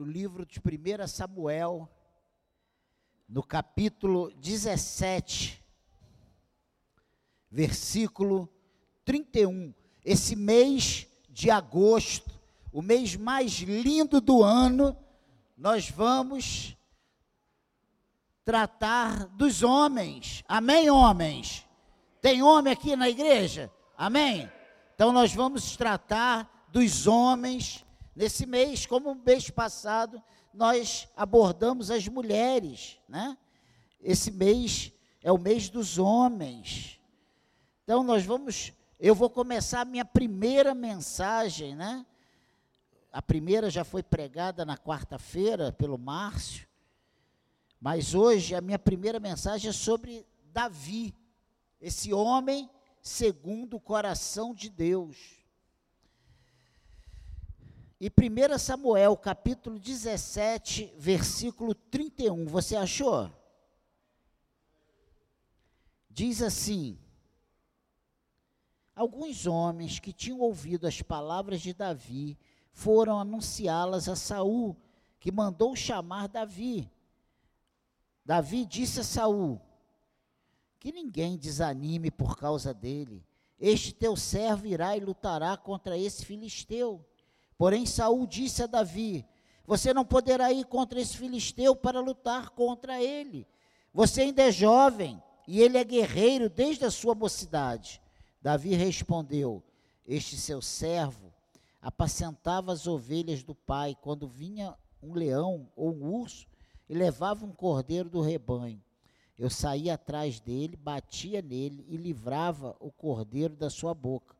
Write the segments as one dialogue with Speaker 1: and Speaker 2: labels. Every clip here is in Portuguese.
Speaker 1: no livro de 1 Samuel, no capítulo 17, versículo 31. Esse mês de agosto, o mês mais lindo do ano, nós vamos tratar dos homens. Amém, homens? Tem homem aqui na igreja? Amém? Então nós vamos tratar dos homens nesse mês, como o mês passado nós abordamos as mulheres, né? Esse mês é o mês dos homens. Então nós vamos, eu vou começar a minha primeira mensagem, né? A primeira já foi pregada na quarta-feira pelo Márcio, mas hoje a minha primeira mensagem é sobre Davi, esse homem segundo o coração de Deus. E 1 Samuel, capítulo 17, versículo 31, você achou? Diz assim: Alguns homens que tinham ouvido as palavras de Davi foram anunciá-las a Saul, que mandou chamar Davi. Davi disse a Saul: Que ninguém desanime por causa dele. Este teu servo irá e lutará contra esse filisteu. Porém Saul disse a Davi: Você não poderá ir contra esse filisteu para lutar contra ele. Você ainda é jovem e ele é guerreiro desde a sua mocidade. Davi respondeu: Este seu servo apacentava as ovelhas do pai. Quando vinha um leão ou um urso, e levava um cordeiro do rebanho. Eu saía atrás dele, batia nele e livrava o cordeiro da sua boca.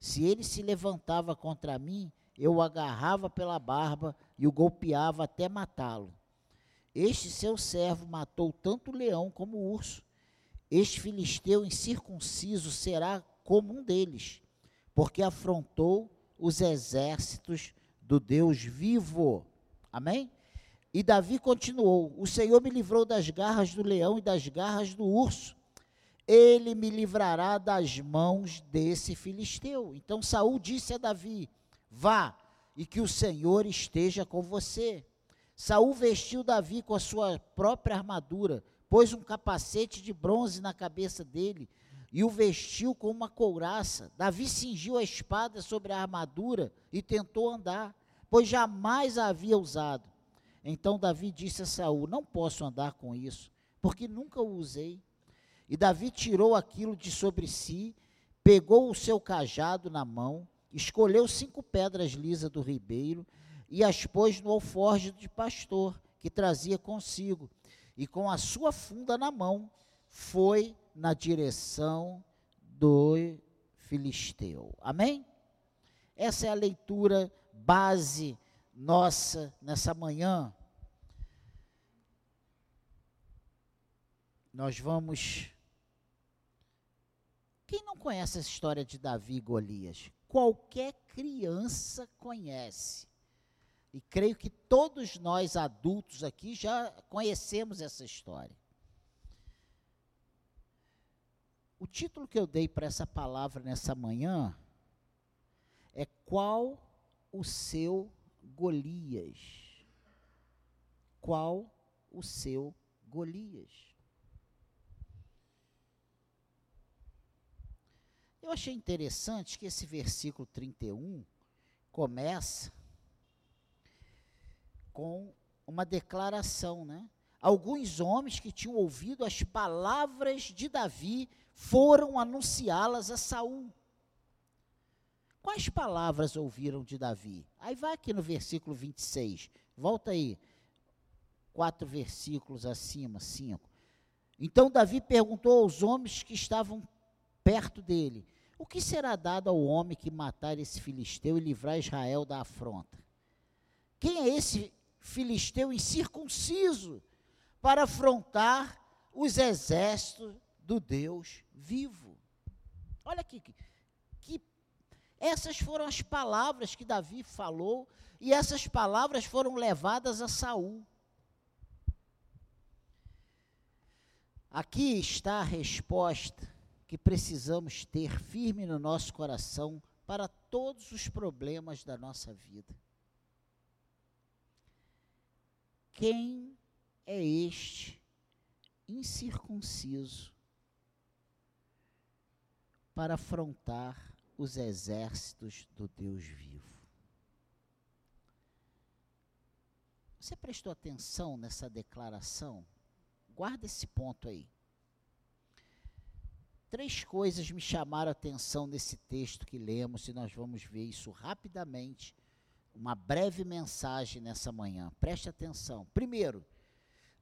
Speaker 1: Se ele se levantava contra mim, eu o agarrava pela barba e o golpeava até matá-lo. Este seu servo matou tanto o leão como o urso. Este filisteu incircunciso será como um deles, porque afrontou os exércitos do Deus vivo. Amém? E Davi continuou: O Senhor me livrou das garras do leão e das garras do urso. Ele me livrará das mãos desse filisteu. Então Saul disse a Davi: Vá, e que o Senhor esteja com você. Saul vestiu Davi com a sua própria armadura, pôs um capacete de bronze na cabeça dele e o vestiu com uma couraça. Davi cingiu a espada sobre a armadura e tentou andar, pois jamais a havia usado. Então Davi disse a Saul: Não posso andar com isso, porque nunca o usei. E Davi tirou aquilo de sobre si, pegou o seu cajado na mão, escolheu cinco pedras lisas do ribeiro e as pôs no alforje de pastor que trazia consigo, e com a sua funda na mão foi na direção do filisteu. Amém? Essa é a leitura base nossa nessa manhã. Nós vamos. Quem não conhece essa história de Davi e Golias? Qualquer criança conhece. E creio que todos nós adultos aqui já conhecemos essa história. O título que eu dei para essa palavra nessa manhã é Qual o seu Golias? Qual o seu Golias? Eu achei interessante que esse versículo 31 começa com uma declaração, né? Alguns homens que tinham ouvido as palavras de Davi foram anunciá-las a Saul. Quais palavras ouviram de Davi? Aí vai aqui no versículo 26. Volta aí. Quatro versículos acima, cinco. Então Davi perguntou aos homens que estavam perto dele: O que será dado ao homem que matar esse filisteu e livrar Israel da afronta? Quem é esse filisteu incircunciso para afrontar os exércitos do Deus vivo. Olha aqui, que, essas foram as palavras que Davi falou e essas palavras foram levadas a Saul. Aqui está a resposta que precisamos ter firme no nosso coração para todos os problemas da nossa vida. quem é este incircunciso para afrontar os exércitos do Deus vivo? Você prestou atenção nessa declaração? Guarda esse ponto aí. Três coisas me chamaram a atenção nesse texto que lemos, e nós vamos ver isso rapidamente. Uma breve mensagem nessa manhã. Preste atenção. Primeiro,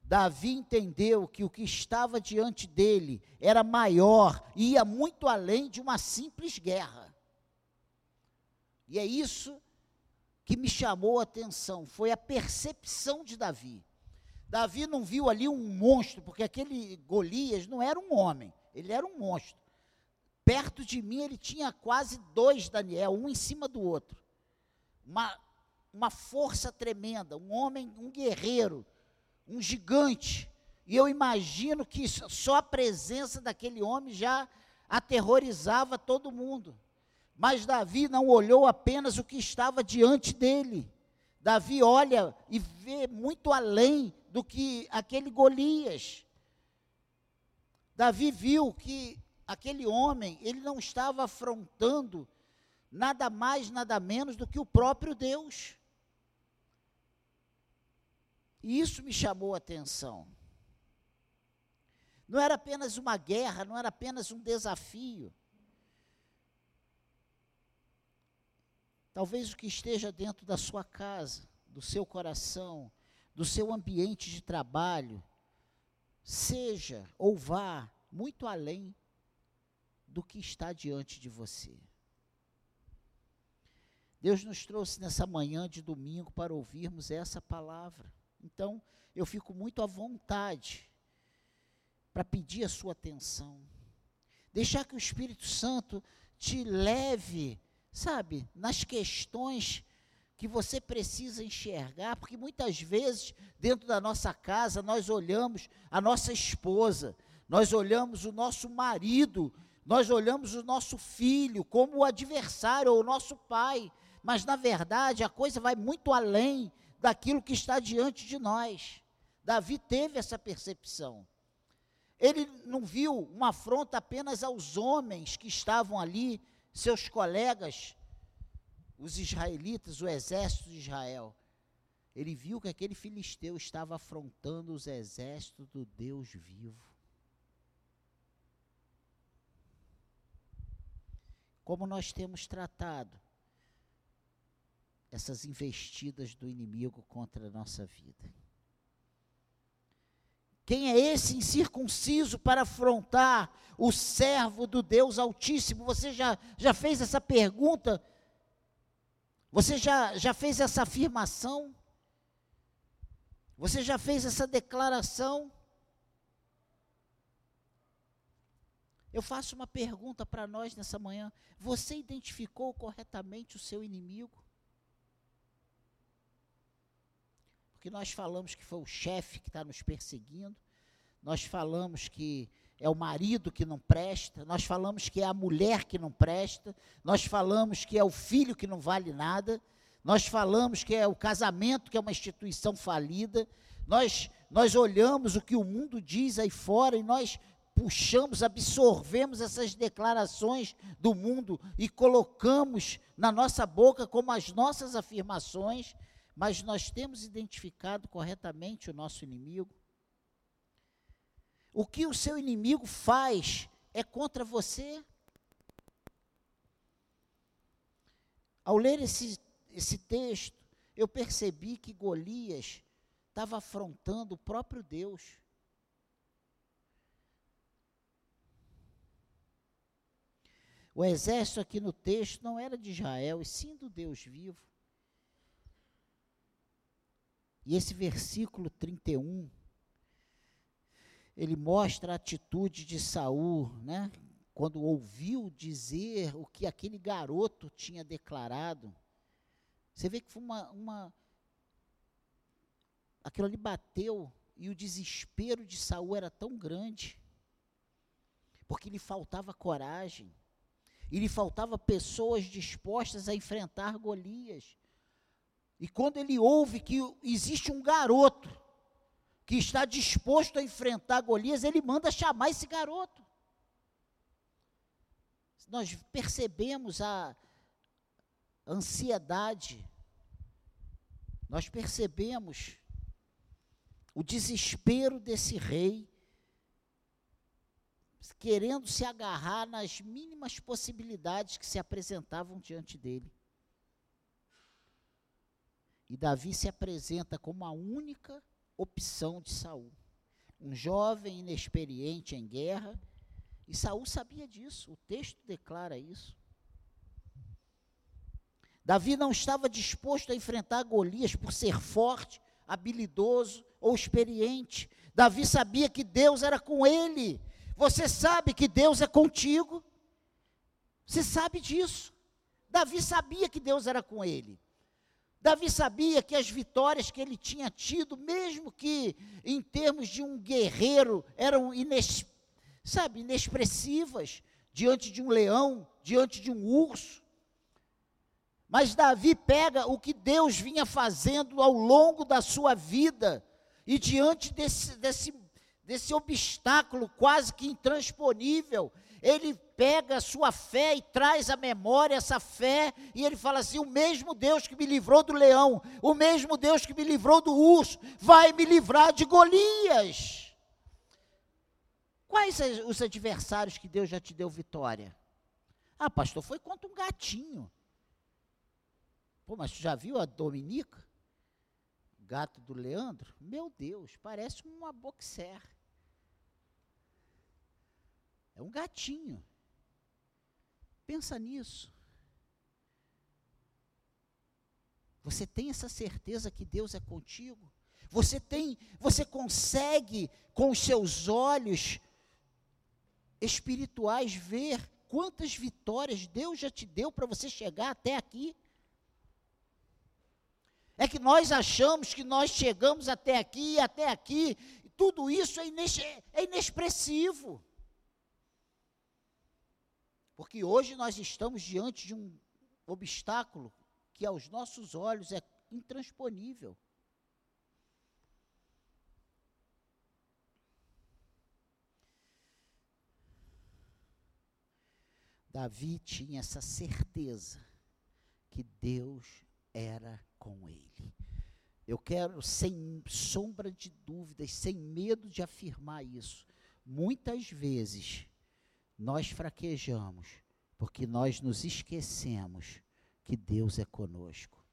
Speaker 1: Davi entendeu que o que estava diante dele era maior e ia muito além de uma simples guerra. E é isso que me chamou a atenção, foi a percepção de Davi. Davi não viu ali um monstro, porque aquele Golias não era um homem, ele era um monstro. Perto de mim ele tinha quase dois Daniel, um em cima do outro. Uma, uma força tremenda, um homem, um guerreiro, um gigante. E eu imagino que só a presença daquele homem já aterrorizava todo mundo. Mas Davi não olhou apenas o que estava diante dele. Davi olha e vê muito além do que aquele Golias. Davi viu que aquele homem, ele não estava afrontando nada mais, nada menos do que o próprio Deus. E isso me chamou a atenção. Não era apenas uma guerra, não era apenas um desafio. Talvez o que esteja dentro da sua casa, do seu coração, do seu ambiente de trabalho, seja ou vá muito além do que está diante de você. Deus nos trouxe nessa manhã de domingo para ouvirmos essa palavra. Então, eu fico muito à vontade para pedir a sua atenção. Deixar que o Espírito Santo te leve sabe, nas questões que você precisa enxergar, porque muitas vezes, dentro da nossa casa, nós olhamos a nossa esposa, nós olhamos o nosso marido, nós olhamos o nosso filho como o adversário ou o nosso pai, mas na verdade a coisa vai muito além daquilo que está diante de nós. Davi teve essa percepção. Ele não viu uma afronta apenas aos homens que estavam ali seus colegas, os israelitas, o exército de Israel. Ele viu que aquele filisteu estava afrontando os exércitos do Deus vivo. Como nós temos tratado essas investidas do inimigo contra a nossa vida? Quem é esse incircunciso para afrontar o servo do Deus Altíssimo? Você já, já fez essa pergunta? Você já, já fez essa afirmação? Você já fez essa declaração? Eu faço uma pergunta para nós nessa manhã. Você identificou corretamente o seu inimigo? porque nós falamos que foi o chefe que está nos perseguindo, nós falamos que é o marido que não presta, nós falamos que é a mulher que não presta, nós falamos que é o filho que não vale nada, nós falamos que é o casamento que é uma instituição falida, nós, nós olhamos o que o mundo diz aí fora e nós puxamos, absorvemos essas declarações do mundo e colocamos na nossa boca como as nossas afirmações mas nós temos identificado corretamente o nosso inimigo. O que o seu inimigo faz é contra você. Ao ler esse, esse texto, eu percebi que Golias estava afrontando o próprio Deus. O exército aqui no texto não era de Israel, e sim do Deus vivo. E esse versículo 31, ele mostra a atitude de Saul, né? Quando ouviu dizer o que aquele garoto tinha declarado. Você vê que foi uma, uma aquilo ali bateu e o desespero de Saul era tão grande, porque lhe faltava coragem, e lhe faltava pessoas dispostas a enfrentar Golias. E quando ele ouve que existe um garoto que está disposto a enfrentar Golias, ele manda chamar esse garoto. Nós percebemos a ansiedade, nós percebemos o desespero desse rei, querendo se agarrar nas mínimas possibilidades que se apresentavam diante dele. E Davi se apresenta como a única opção de Saul. Um jovem inexperiente em guerra, e Saul sabia disso, o texto declara isso. Davi não estava disposto a enfrentar Golias por ser forte, habilidoso ou experiente. Davi sabia que Deus era com ele. Você sabe que Deus é contigo? Você sabe disso. Davi sabia que Deus era com ele. Davi sabia que as vitórias que ele tinha tido, mesmo que em termos de um guerreiro, eram ines, sabe, inexpressivas, diante de um leão, diante de um urso. Mas Davi pega o que Deus vinha fazendo ao longo da sua vida, e diante desse, desse, desse obstáculo quase que intransponível, ele pega a sua fé e traz à memória essa fé, e ele fala assim: o mesmo Deus que me livrou do leão, o mesmo Deus que me livrou do urso, vai me livrar de Golias. Quais os adversários que Deus já te deu vitória? Ah, pastor, foi contra um gatinho. Pô, mas tu já viu a Dominica? Gato do Leandro? Meu Deus, parece uma boxer. É um gatinho. Pensa nisso. Você tem essa certeza que Deus é contigo? Você tem, você consegue com os seus olhos espirituais ver quantas vitórias Deus já te deu para você chegar até aqui? É que nós achamos que nós chegamos até aqui, até aqui, tudo isso é, é inexpressivo. Porque hoje nós estamos diante de um obstáculo que aos nossos olhos é intransponível. Davi tinha essa certeza que Deus era com ele. Eu quero, sem sombra de dúvidas, sem medo de afirmar isso, muitas vezes nós fraquejamos porque nós nos esquecemos que Deus é conosco.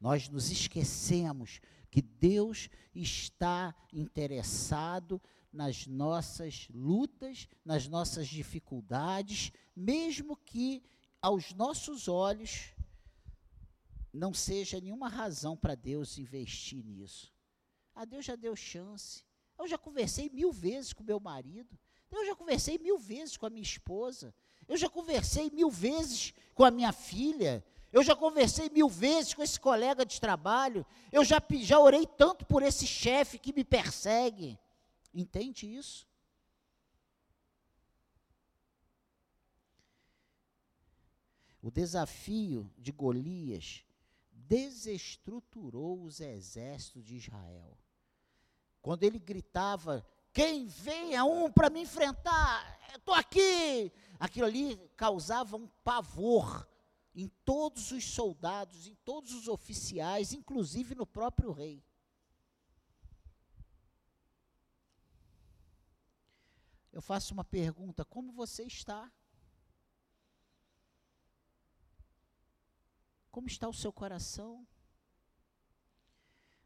Speaker 1: Nós nos esquecemos que Deus está interessado nas nossas lutas, nas nossas dificuldades, mesmo que aos nossos olhos não seja nenhuma razão para Deus investir nisso. Ah, Deus já deu chance. Eu já conversei mil vezes com meu marido. Eu já conversei mil vezes com a minha esposa. Eu já conversei mil vezes com a minha filha. Eu já conversei mil vezes com esse colega de trabalho. Eu já, já orei tanto por esse chefe que me persegue. Entende isso? O desafio de Golias desestruturou os exércitos de Israel. Quando ele gritava: quem venha um para me enfrentar, estou aqui. Aquilo ali causava um pavor em todos os soldados, em todos os oficiais, inclusive no próprio rei. Eu faço uma pergunta: como você está? Como está o seu coração?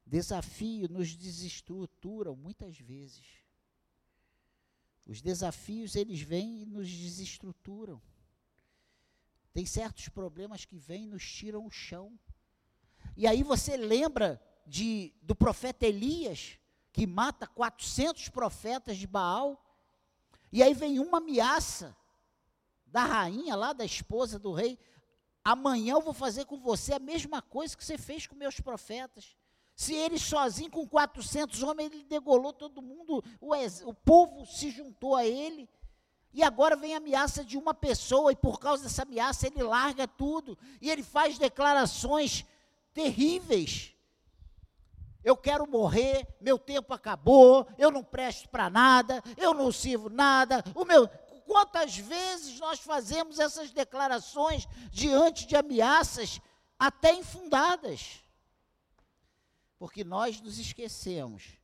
Speaker 1: Desafio nos desestruturam muitas vezes. Os desafios, eles vêm e nos desestruturam. Tem certos problemas que vêm e nos tiram o chão. E aí você lembra de, do profeta Elias, que mata 400 profetas de Baal, e aí vem uma ameaça da rainha lá, da esposa do rei, amanhã eu vou fazer com você a mesma coisa que você fez com meus profetas. Se ele sozinho com 400 homens, ele degolou todo mundo, o, o povo se juntou a ele. E agora vem a ameaça de uma pessoa, e por causa dessa ameaça ele larga tudo, e ele faz declarações terríveis. eu quero morrer, meu tempo acabou, eu não presto para nada, eu não sirvo nada, o meu. Quantas vezes nós fazemos essas declarações diante de ameaças até infundadas? Porque nós nos esquecemos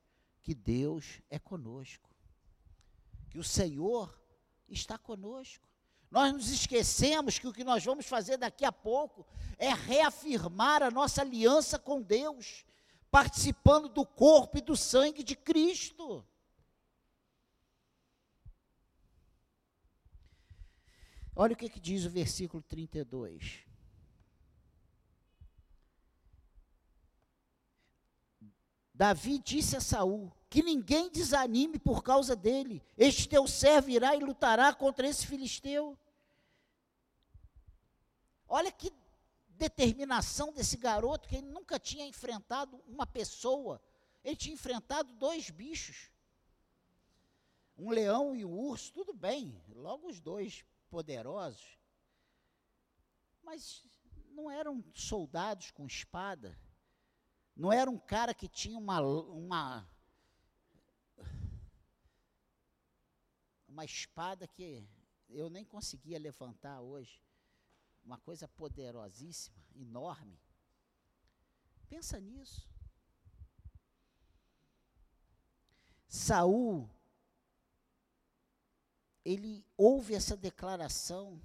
Speaker 1: que Deus é conosco, que o Senhor está conosco. Nós nos esquecemos que o que nós vamos fazer daqui a pouco é reafirmar a nossa aliança com Deus, participando do corpo e do sangue de Cristo. Olha o que, que diz o versículo 32. Davi disse a Saul: Que ninguém desanime por causa dele. Este teu servo irá e lutará contra esse filisteu. Olha que determinação desse garoto que ele nunca tinha enfrentado uma pessoa. Ele tinha enfrentado dois bichos. Um leão e um urso, tudo bem, logo os dois poderosos. Mas não eram soldados com espada. Não era um cara que tinha uma uma uma espada que eu nem conseguia levantar hoje uma coisa poderosíssima, enorme. Pensa nisso. Saul ele ouve essa declaração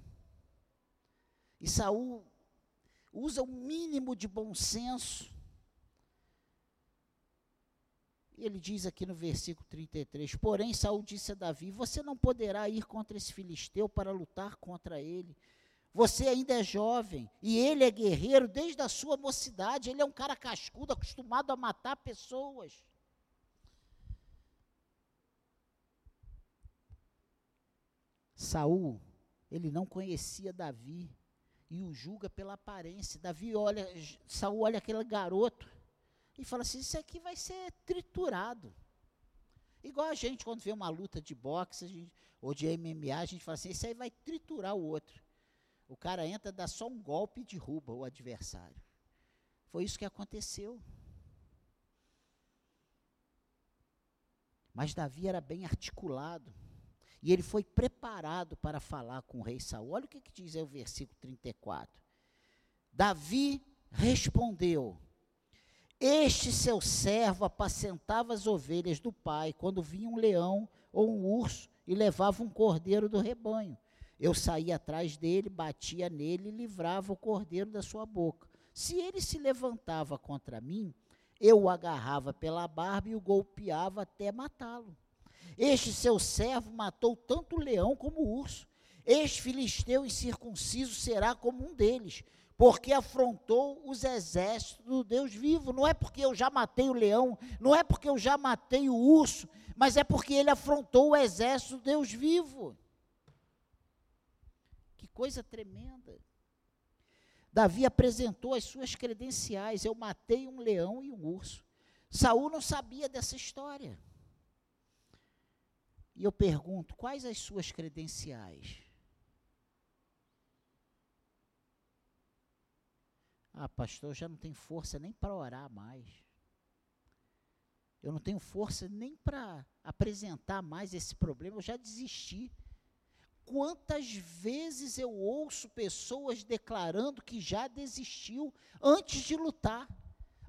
Speaker 1: e Saul usa o mínimo de bom senso. Ele diz aqui no versículo 33: Porém, Saul disse a Davi: Você não poderá ir contra esse filisteu para lutar contra ele, você ainda é jovem e ele é guerreiro desde a sua mocidade. Ele é um cara cascudo, acostumado a matar pessoas. Saul, ele não conhecia Davi e o julga pela aparência. Davi olha, Saul olha aquele garoto e fala assim: isso aqui vai ser triturado. Igual a gente quando vê uma luta de boxe gente, ou de MMA, a gente fala assim: isso aí vai triturar o outro. O cara entra, dá só um golpe e derruba o adversário. Foi isso que aconteceu. Mas Davi era bem articulado. E ele foi preparado para falar com o rei Saul. Olha o que, que diz aí o versículo 34. Davi respondeu: Este seu servo apacentava as ovelhas do pai quando vinha um leão ou um urso e levava um cordeiro do rebanho. Eu saía atrás dele, batia nele e livrava o cordeiro da sua boca. Se ele se levantava contra mim, eu o agarrava pela barba e o golpeava até matá-lo. Este seu servo matou tanto o leão como o urso. Este filisteu incircunciso será como um deles, porque afrontou os exércitos do Deus vivo. Não é porque eu já matei o leão, não é porque eu já matei o urso, mas é porque ele afrontou o exército do Deus vivo coisa tremenda. Davi apresentou as suas credenciais. Eu matei um leão e um urso. Saul não sabia dessa história. E eu pergunto: quais as suas credenciais? Ah, pastor, eu já não tenho força nem para orar mais. Eu não tenho força nem para apresentar mais esse problema, eu já desisti. Quantas vezes eu ouço pessoas declarando que já desistiu antes de lutar,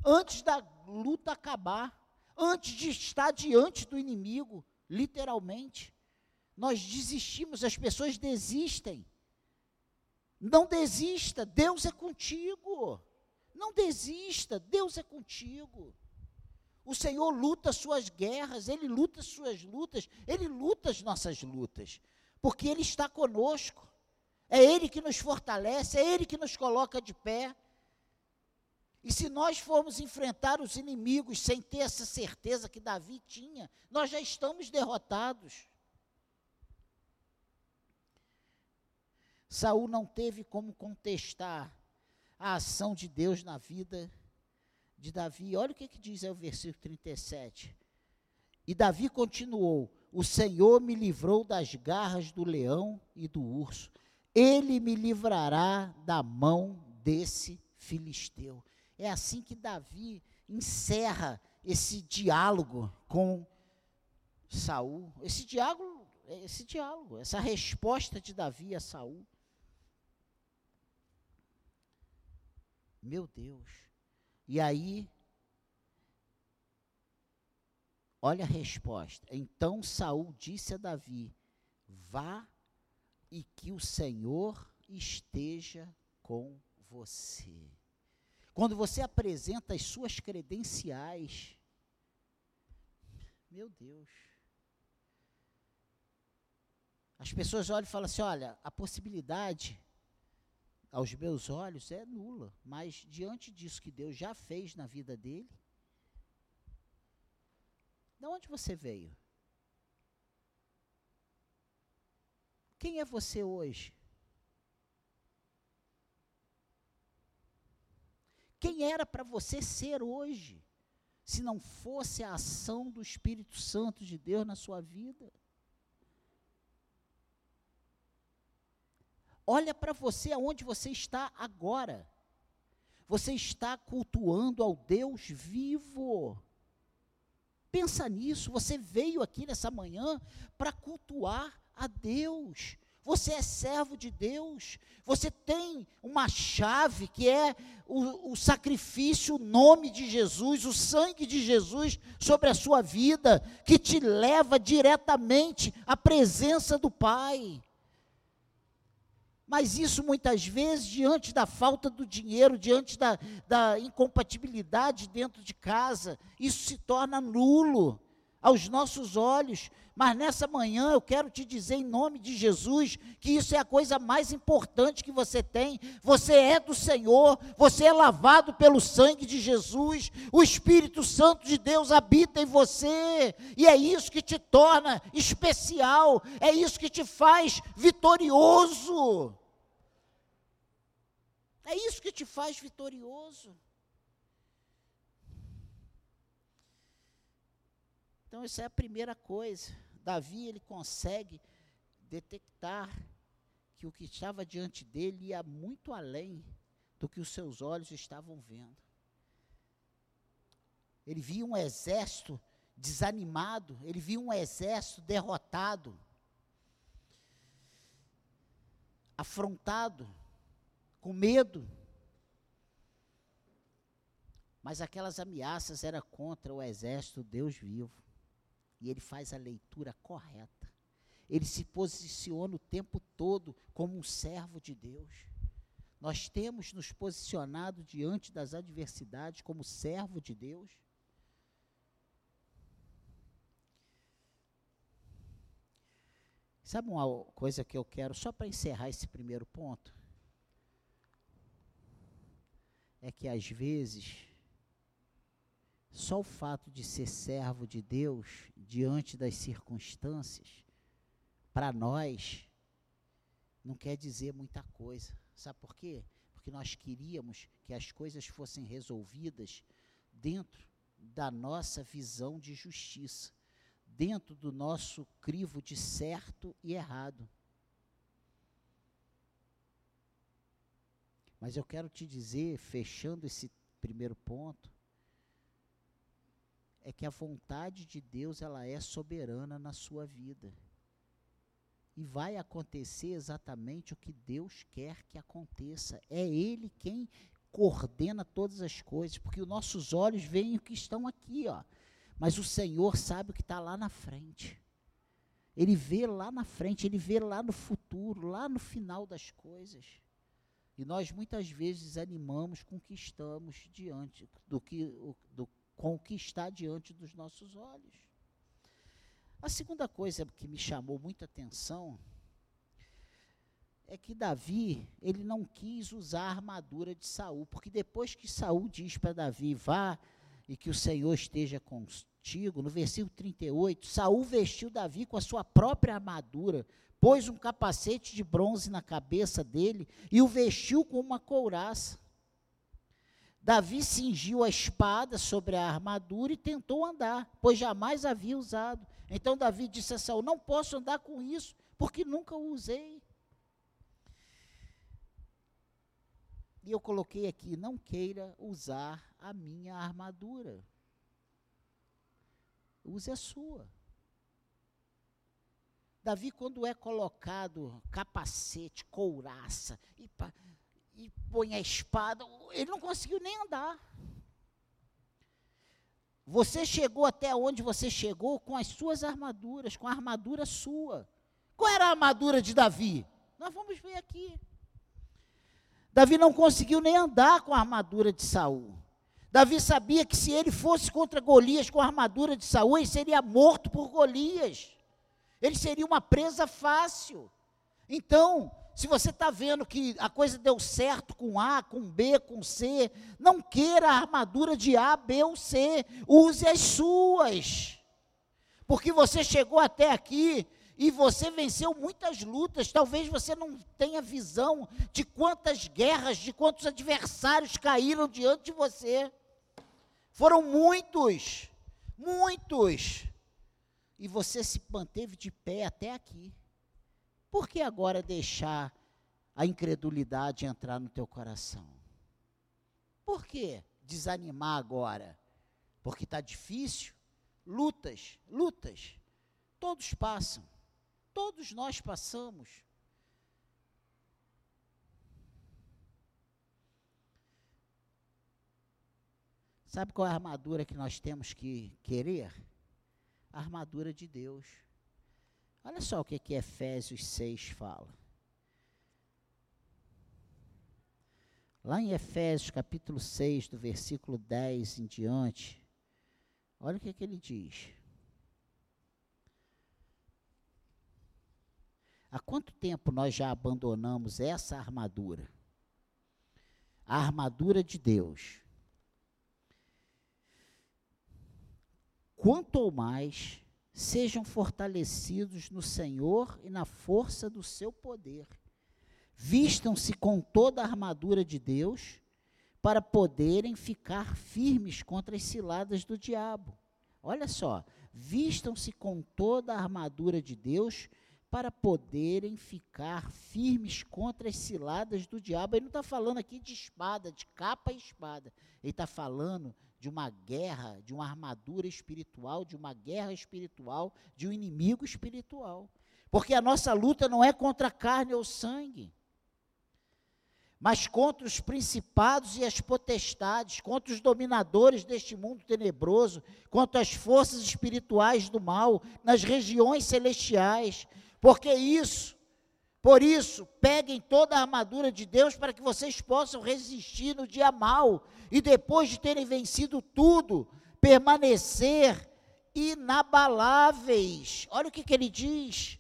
Speaker 1: antes da luta acabar, antes de estar diante do inimigo, literalmente. Nós desistimos, as pessoas desistem. Não desista, Deus é contigo. Não desista, Deus é contigo. O Senhor luta suas guerras, Ele luta suas lutas, Ele luta as nossas lutas porque Ele está conosco. É Ele que nos fortalece, é Ele que nos coloca de pé. E se nós formos enfrentar os inimigos sem ter essa certeza que Davi tinha, nós já estamos derrotados. Saul não teve como contestar a ação de Deus na vida de Davi. Olha o que, que diz aí o versículo 37. E Davi continuou: o Senhor me livrou das garras do leão e do urso. Ele me livrará da mão desse filisteu. É assim que Davi encerra esse diálogo com Saul, esse diálogo, esse diálogo, essa resposta de Davi a Saul. Meu Deus. E aí Olha a resposta. Então Saul disse a Davi: Vá e que o Senhor esteja com você. Quando você apresenta as suas credenciais, meu Deus. As pessoas olham e falam assim: olha, a possibilidade aos meus olhos é nula, mas diante disso que Deus já fez na vida dele, de onde você veio? Quem é você hoje? Quem era para você ser hoje, se não fosse a ação do Espírito Santo de Deus na sua vida? Olha para você aonde você está agora. Você está cultuando ao Deus vivo. Pensa nisso, você veio aqui nessa manhã para cultuar a Deus. Você é servo de Deus. Você tem uma chave que é o, o, sacrifício, o nome de Jesus, o sangue de Jesus sobre a sua vida, que te leva diretamente à presença do Pai. Mas isso muitas vezes, diante da falta do dinheiro, diante da, da incompatibilidade dentro de casa, isso se torna nulo aos nossos olhos. Mas nessa manhã eu quero te dizer em nome de Jesus que isso é a coisa mais importante que você tem. Você é do Senhor, você é lavado pelo sangue de Jesus, o Espírito Santo de Deus habita em você, e é isso que te torna especial, é isso que te faz vitorioso. É isso que te faz vitorioso. Então, essa é a primeira coisa. Davi, ele consegue detectar que o que estava diante dele ia muito além do que os seus olhos estavam vendo. Ele via um exército desanimado, ele via um exército derrotado, afrontado, com medo. Mas aquelas ameaças eram contra o exército Deus vivo. E ele faz a leitura correta. Ele se posiciona o tempo todo como um servo de Deus. Nós temos nos posicionado diante das adversidades como servo de Deus. Sabe uma coisa que eu quero, só para encerrar esse primeiro ponto? É que às vezes só o fato de ser servo de Deus diante das circunstâncias, para nós, não quer dizer muita coisa. Sabe por quê? Porque nós queríamos que as coisas fossem resolvidas dentro da nossa visão de justiça, dentro do nosso crivo de certo e errado. Mas eu quero te dizer, fechando esse primeiro ponto, é que a vontade de Deus ela é soberana na sua vida. E vai acontecer exatamente o que Deus quer que aconteça. É Ele quem coordena todas as coisas, porque os nossos olhos veem o que estão aqui, ó. Mas o Senhor sabe o que está lá na frente. Ele vê lá na frente, ele vê lá no futuro, lá no final das coisas. E nós muitas vezes desanimamos com o que estamos diante, do que, do, com o que está diante dos nossos olhos. A segunda coisa que me chamou muita atenção é que Davi, ele não quis usar a armadura de Saul, porque depois que Saul diz para Davi, vá e que o Senhor esteja no versículo 38, Saul vestiu Davi com a sua própria armadura, pôs um capacete de bronze na cabeça dele e o vestiu com uma couraça. Davi cingiu a espada sobre a armadura e tentou andar, pois jamais havia usado. Então Davi disse a Saul: Não posso andar com isso, porque nunca o usei. E eu coloquei aqui: Não queira usar a minha armadura. Use a sua. Davi, quando é colocado capacete, couraça, e, e põe a espada, ele não conseguiu nem andar. Você chegou até onde você chegou com as suas armaduras, com a armadura sua. Qual era a armadura de Davi? Nós vamos ver aqui. Davi não conseguiu nem andar com a armadura de Saul. Davi sabia que se ele fosse contra Golias com a armadura de Saul, ele seria morto por Golias. Ele seria uma presa fácil. Então, se você está vendo que a coisa deu certo com A, com B, com C, não queira a armadura de A, B ou C. Use as suas. Porque você chegou até aqui e você venceu muitas lutas. Talvez você não tenha visão de quantas guerras, de quantos adversários caíram diante de você. Foram muitos, muitos. E você se manteve de pé até aqui. Por que agora deixar a incredulidade entrar no teu coração? Por que desanimar agora? Porque está difícil? Lutas, lutas. Todos passam. Todos nós passamos. Sabe qual é a armadura que nós temos que querer? A armadura de Deus. Olha só o que, que Efésios 6 fala. Lá em Efésios capítulo 6, do versículo 10 em diante, olha o que, que ele diz. Há quanto tempo nós já abandonamos essa armadura? A armadura de Deus. Quanto ou mais sejam fortalecidos no Senhor e na força do seu poder. Vistam-se com toda a armadura de Deus para poderem ficar firmes contra as ciladas do diabo. Olha só, vistam-se com toda a armadura de Deus para poderem ficar firmes contra as ciladas do diabo. Ele não está falando aqui de espada, de capa e espada. Ele está falando de uma guerra, de uma armadura espiritual, de uma guerra espiritual, de um inimigo espiritual. Porque a nossa luta não é contra a carne ou sangue, mas contra os principados e as potestades, contra os dominadores deste mundo tenebroso, contra as forças espirituais do mal nas regiões celestiais. Porque isso por isso, peguem toda a armadura de Deus para que vocês possam resistir no dia mal e depois de terem vencido tudo, permanecer inabaláveis. Olha o que, que ele diz.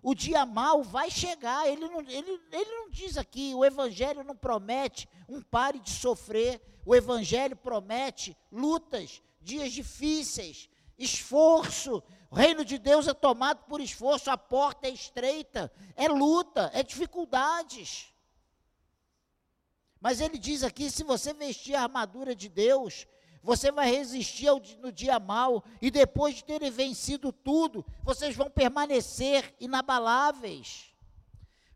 Speaker 1: O dia mal vai chegar. Ele não, ele, ele não diz aqui, o Evangelho não promete um pare de sofrer. O Evangelho promete lutas, dias difíceis, esforço, reino de Deus é tomado por esforço, a porta é estreita, é luta, é dificuldades. Mas ele diz aqui: se você vestir a armadura de Deus, você vai resistir ao, no dia mal, e depois de terem vencido tudo, vocês vão permanecer inabaláveis.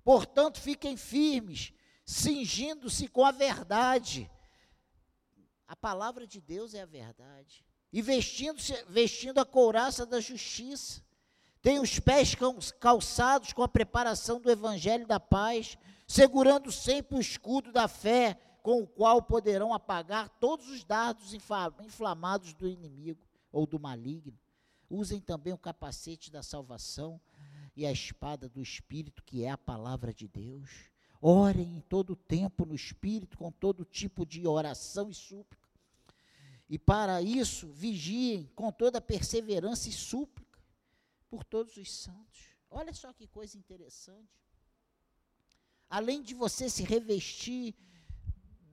Speaker 1: Portanto, fiquem firmes, cingindo-se com a verdade. A palavra de Deus é a verdade e vestindo, vestindo a couraça da justiça. Tem os pés calçados com a preparação do evangelho da paz, segurando sempre o escudo da fé, com o qual poderão apagar todos os dardos inflamados do inimigo ou do maligno. Usem também o capacete da salvação e a espada do Espírito, que é a palavra de Deus. Orem em todo o tempo no Espírito, com todo tipo de oração e súplica e para isso, vigiem com toda perseverança e súplica por todos os santos. Olha só que coisa interessante. Além de você se revestir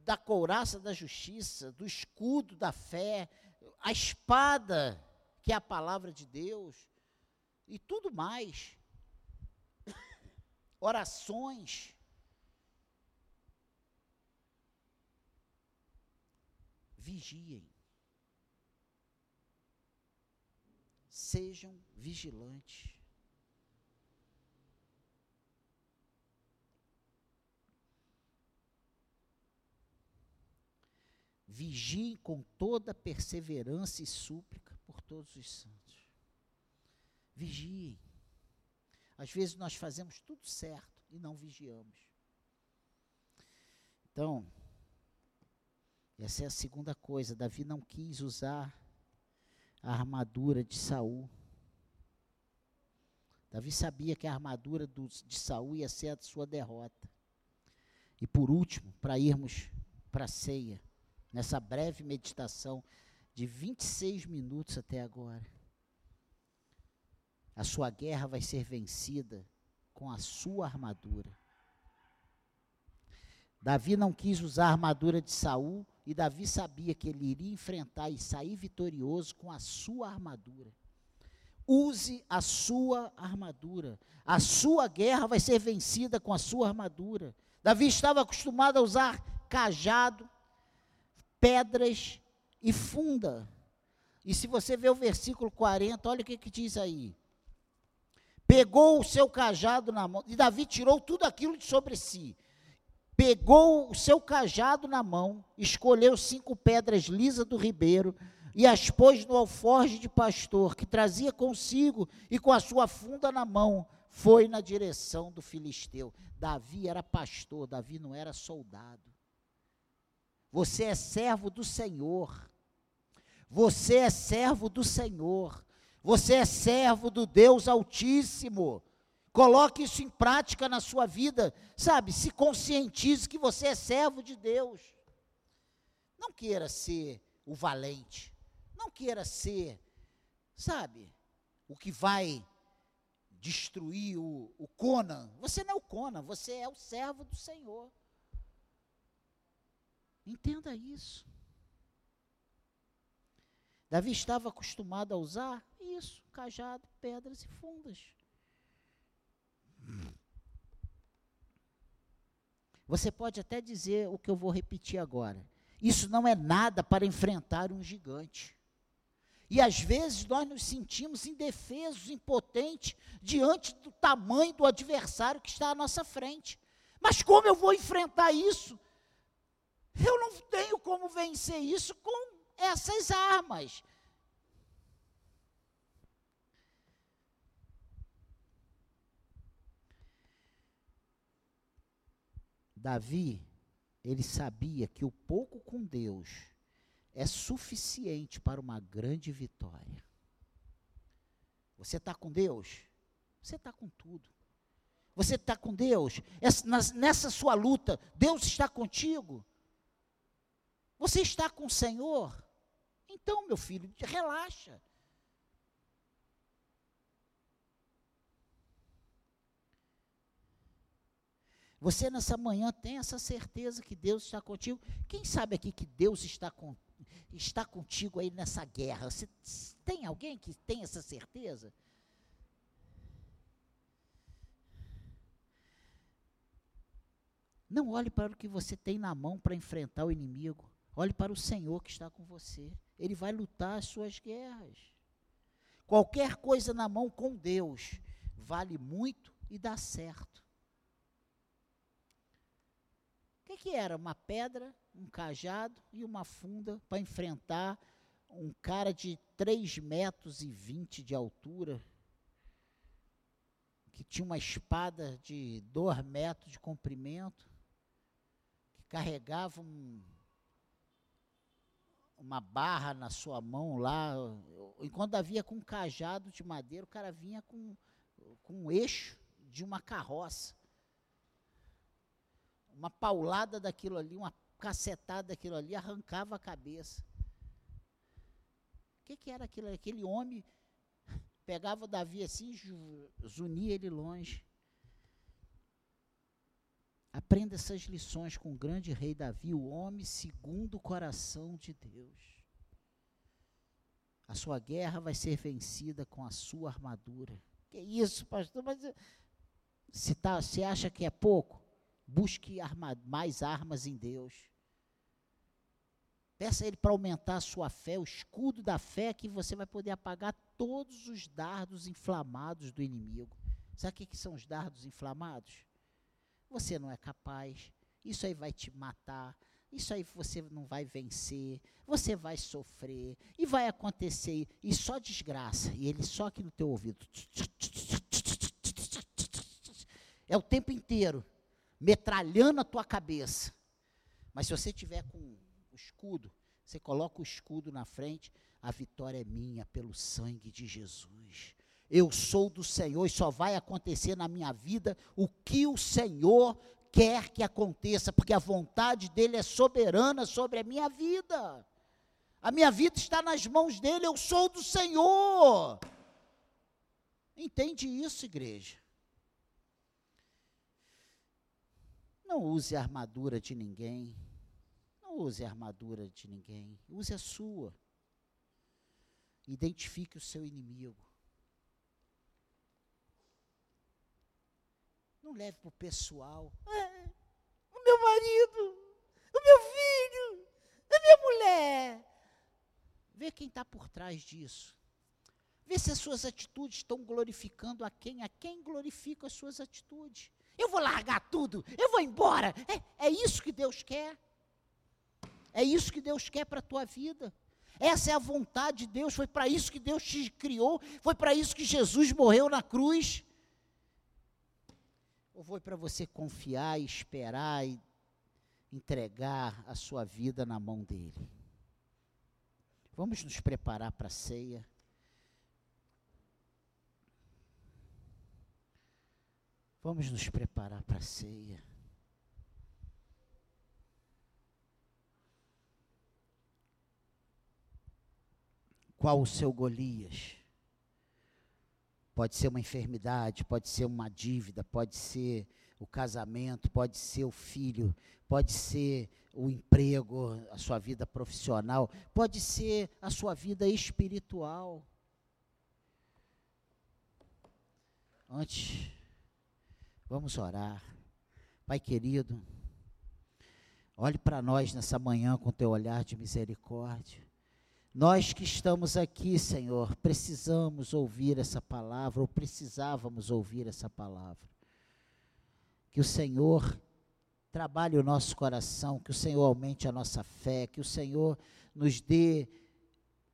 Speaker 1: da couraça da justiça, do escudo da fé, a espada, que é a palavra de Deus, e tudo mais, orações, vigiem. Sejam vigilantes. Vigiem com toda perseverança e súplica por todos os santos. Vigiem. Às vezes nós fazemos tudo certo e não vigiamos. Então, essa é a segunda coisa. Davi não quis usar a armadura de Saul. Davi sabia que a armadura do, de Saul ia ser a sua derrota. E por último, para irmos para a ceia, nessa breve meditação de 26 minutos até agora, a sua guerra vai ser vencida com a sua armadura. Davi não quis usar a armadura de Saul e Davi sabia que ele iria enfrentar e sair vitorioso com a sua armadura. Use a sua armadura. A sua guerra vai ser vencida com a sua armadura. Davi estava acostumado a usar cajado, pedras e funda. E se você ver o versículo 40, olha o que, que diz aí. Pegou o seu cajado na mão, e Davi tirou tudo aquilo de sobre si pegou o seu cajado na mão, escolheu cinco pedras lisas do ribeiro e as pôs no alforje de pastor que trazia consigo e com a sua funda na mão foi na direção do filisteu. Davi era pastor, Davi não era soldado. Você é servo do Senhor. Você é servo do Senhor. Você é servo do Deus Altíssimo. Coloque isso em prática na sua vida, sabe? Se conscientize que você é servo de Deus. Não queira ser o valente. Não queira ser, sabe, o que vai destruir o, o Conan. Você não é o Conan, você é o servo do Senhor. Entenda isso. Davi estava acostumado a usar isso, cajado, pedras e fundas. Você pode até dizer o que eu vou repetir agora. Isso não é nada para enfrentar um gigante. E às vezes nós nos sentimos indefesos, impotentes diante do tamanho do adversário que está à nossa frente. Mas como eu vou enfrentar isso? Eu não tenho como vencer isso com essas armas. Davi, ele sabia que o pouco com Deus é suficiente para uma grande vitória. Você está com Deus? Você está com tudo. Você está com Deus? Nessa sua luta, Deus está contigo? Você está com o Senhor? Então, meu filho, relaxa. Você nessa manhã tem essa certeza que Deus está contigo? Quem sabe aqui que Deus está, com, está contigo aí nessa guerra? Você, tem alguém que tem essa certeza? Não olhe para o que você tem na mão para enfrentar o inimigo. Olhe para o Senhor que está com você. Ele vai lutar as suas guerras. Qualquer coisa na mão com Deus vale muito e dá certo que, que era? Uma pedra, um cajado e uma funda para enfrentar um cara de 3 metros e 20 de altura, que tinha uma espada de 2 metros de comprimento, que carregava um, uma barra na sua mão lá. Enquanto havia com um cajado de madeira, o cara vinha com, com um eixo de uma carroça uma paulada daquilo ali, uma cacetada daquilo ali, arrancava a cabeça. O que, que era aquilo? Aquele homem pegava Davi assim, zunia ele longe. Aprenda essas lições com o grande rei Davi, o homem segundo o coração de Deus. A sua guerra vai ser vencida com a sua armadura. Que isso, pastor? Mas se, tá, se acha que é pouco, Busque arma, mais armas em Deus. Peça a Ele para aumentar a sua fé, o escudo da fé, que você vai poder apagar todos os dardos inflamados do inimigo. Sabe o que, são os dardos inflamados? Você não é capaz, isso aí vai te matar, isso aí você não vai vencer, você vai sofrer, e vai acontecer, e só desgraça, e ele só aqui no teu ouvido. É o tempo inteiro, metralhando a tua cabeça. Mas se você tiver com o escudo, você coloca o escudo na frente, a vitória é minha pelo sangue de Jesus. Eu sou do Senhor e só vai acontecer na minha vida o que o Senhor quer que aconteça, porque a vontade dele é soberana sobre a minha vida. A minha vida está nas mãos dele, eu sou do Senhor. Entende isso, igreja? Não use a armadura de ninguém. Não use a armadura de ninguém. Use a sua. Identifique o seu inimigo. Não leve para o pessoal. Ah, o meu marido, o meu filho, a minha mulher. Vê quem está por trás disso. Vê se as suas atitudes estão glorificando a quem, a quem glorifica as suas atitudes. Eu vou largar tudo, eu vou embora. É, é isso que Deus quer. É isso que Deus quer para a tua vida. Essa é a vontade de Deus, foi para isso que Deus te criou, foi para isso que Jesus morreu na cruz. Ou foi para você confiar, esperar e entregar a sua vida na mão dele? Vamos nos preparar para a ceia. Vamos nos preparar para a ceia. Qual o seu Golias? Pode ser uma enfermidade, pode ser uma dívida, pode ser o casamento, pode ser o filho, pode ser o emprego, a sua vida profissional, pode ser a sua vida espiritual. Antes, vamos orar. Pai querido, olhe para nós nessa manhã com teu olhar de misericórdia. Nós que estamos aqui, Senhor, precisamos ouvir essa palavra, ou precisávamos ouvir essa palavra. Que o Senhor trabalhe o nosso coração, que o Senhor aumente a nossa fé, que o Senhor nos dê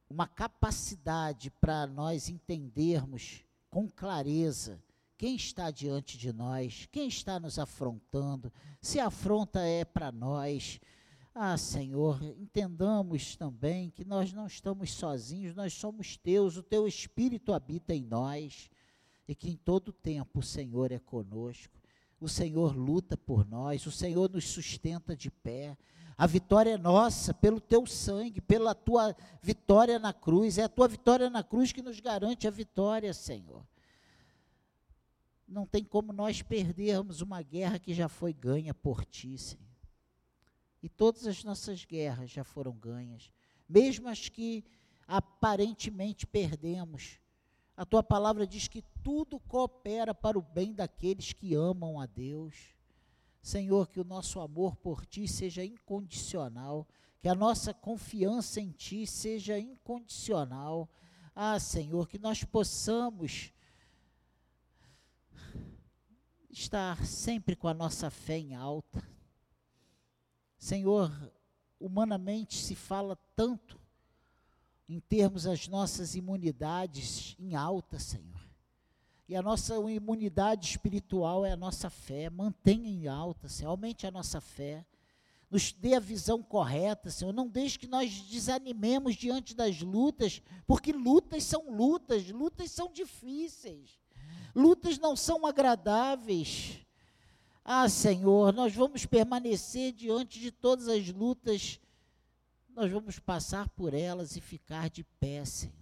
Speaker 1: uma capacidade para nós entendermos com clareza quem está diante de nós, quem está nos afrontando, se a afronta é para nós, ah, Senhor, entendamos também que nós não estamos sozinhos, nós somos teus, o teu Espírito habita em nós e que em todo tempo o Senhor é conosco. O Senhor luta por nós, o Senhor nos sustenta de pé. A vitória é nossa pelo teu sangue, pela tua vitória na cruz. É a tua vitória na cruz que nos garante a vitória, Senhor. Não tem como nós perdermos uma guerra que já foi ganha por ti, Senhor. E todas as nossas guerras já foram ganhas, mesmo as que aparentemente perdemos. A tua palavra diz que tudo coopera para o bem daqueles que amam a Deus. Senhor, que o nosso amor por ti seja incondicional, que a nossa confiança em ti seja incondicional. Ah, Senhor, que nós possamos estar sempre com a nossa fé em alta, Senhor, humanamente se fala tanto em termos as nossas imunidades em alta, Senhor. E a nossa imunidade espiritual é a nossa fé. Mantenha em alta, Senhor. Aumente a nossa fé. Nos dê a visão correta, Senhor. Não deixe que nós desanimemos diante das lutas, porque lutas são lutas, lutas são difíceis. Lutas não são agradáveis. Ah, Senhor, nós vamos permanecer diante de todas as lutas, nós vamos passar por elas e ficar de pé, Senhor,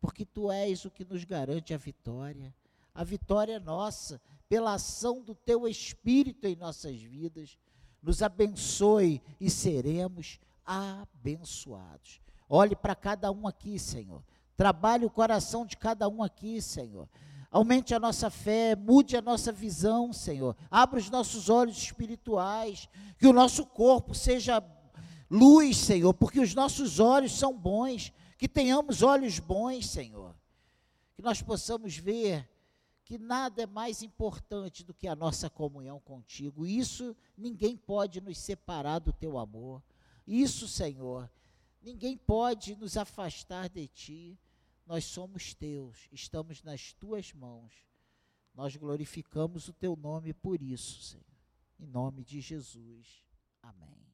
Speaker 1: porque Tu és o que nos garante a vitória. A vitória é nossa, pela ação do Teu Espírito em nossas vidas. Nos abençoe e seremos abençoados. Olhe para cada um aqui, Senhor. Trabalhe o coração de cada um aqui, Senhor. Aumente a nossa fé, mude a nossa visão, Senhor. Abra os nossos olhos espirituais, que o nosso corpo seja luz, Senhor, porque os nossos olhos são bons, que tenhamos olhos bons, Senhor. Que nós possamos ver que nada é mais importante do que a nossa comunhão contigo. Isso ninguém pode nos separar do teu amor. Isso, Senhor, ninguém pode nos afastar de ti. Nós somos teus, estamos nas tuas mãos. Nós glorificamos o teu nome por isso, Senhor. Em nome de Jesus. Amém.